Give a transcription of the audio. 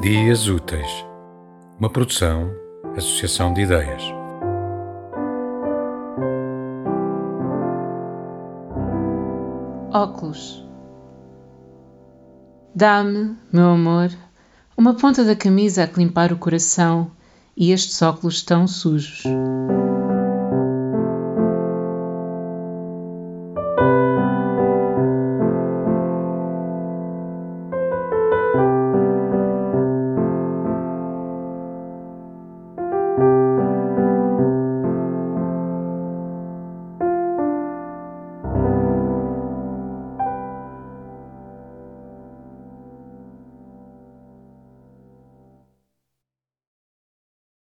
Dias Úteis, uma produção, associação de ideias. Óculos. Dá-me, meu amor, uma ponta da camisa a que limpar o coração e estes óculos tão sujos.